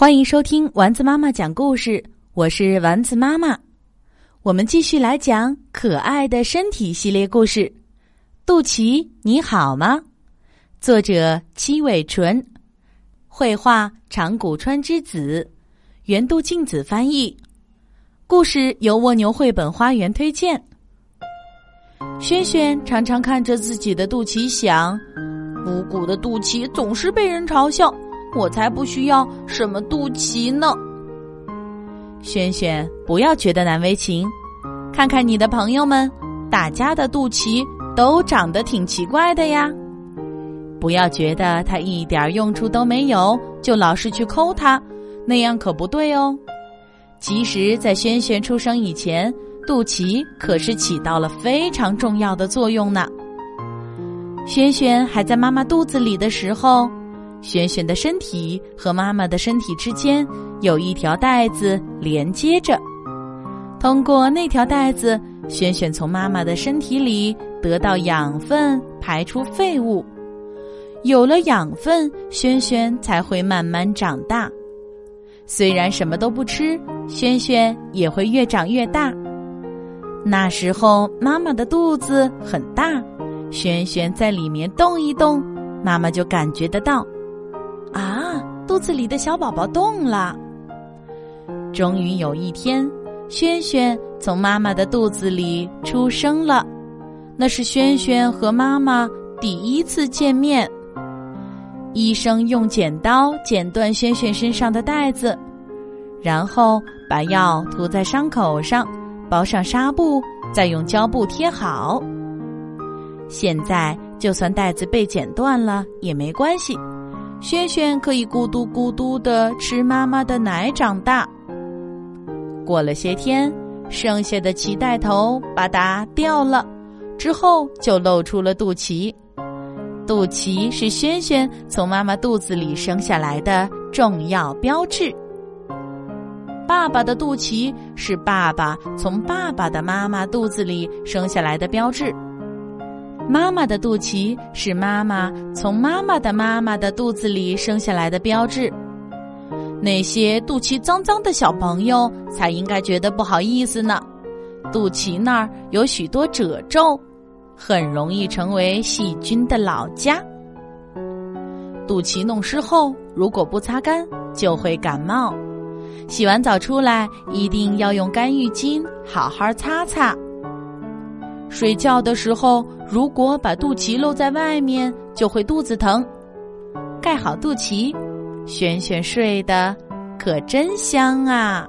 欢迎收听丸子妈妈讲故事，我是丸子妈妈。我们继续来讲可爱的身体系列故事。肚脐你好吗？作者七尾纯，绘画长谷川之子，原度静子翻译。故事由蜗牛绘本花园推荐。轩轩常常看着自己的肚脐想：鼓鼓的肚脐总是被人嘲笑。我才不需要什么肚脐呢，轩轩，不要觉得难为情，看看你的朋友们，大家的肚脐都长得挺奇怪的呀。不要觉得它一点用处都没有，就老是去抠它，那样可不对哦。其实，在轩轩出生以前，肚脐可是起到了非常重要的作用呢。轩轩还在妈妈肚子里的时候。轩轩的身体和妈妈的身体之间有一条带子连接着，通过那条带子，轩轩从妈妈的身体里得到养分，排出废物。有了养分，轩轩才会慢慢长大。虽然什么都不吃，轩轩也会越长越大。那时候，妈妈的肚子很大，轩轩在里面动一动，妈妈就感觉得到。子里的小宝宝动了。终于有一天，轩轩从妈妈的肚子里出生了。那是轩轩和妈妈第一次见面。医生用剪刀剪断轩轩身上的带子，然后把药涂在伤口上，包上纱布，再用胶布贴好。现在就算带子被剪断了也没关系。轩轩可以咕嘟咕嘟的吃妈妈的奶长大。过了些天，剩下的脐带头吧嗒掉了，之后就露出了肚脐。肚脐是轩轩从妈妈肚子里生下来的重要标志。爸爸的肚脐是爸爸从爸爸的妈妈肚子里生下来的标志。妈妈的肚脐是妈妈从妈妈的妈妈的肚子里生下来的标志。那些肚脐脏脏的小朋友才应该觉得不好意思呢。肚脐那儿有许多褶皱，很容易成为细菌的老家。肚脐弄湿后，如果不擦干，就会感冒。洗完澡出来，一定要用干浴巾好好擦擦。睡觉的时候，如果把肚脐露在外面，就会肚子疼。盖好肚脐，轩轩睡得可真香啊！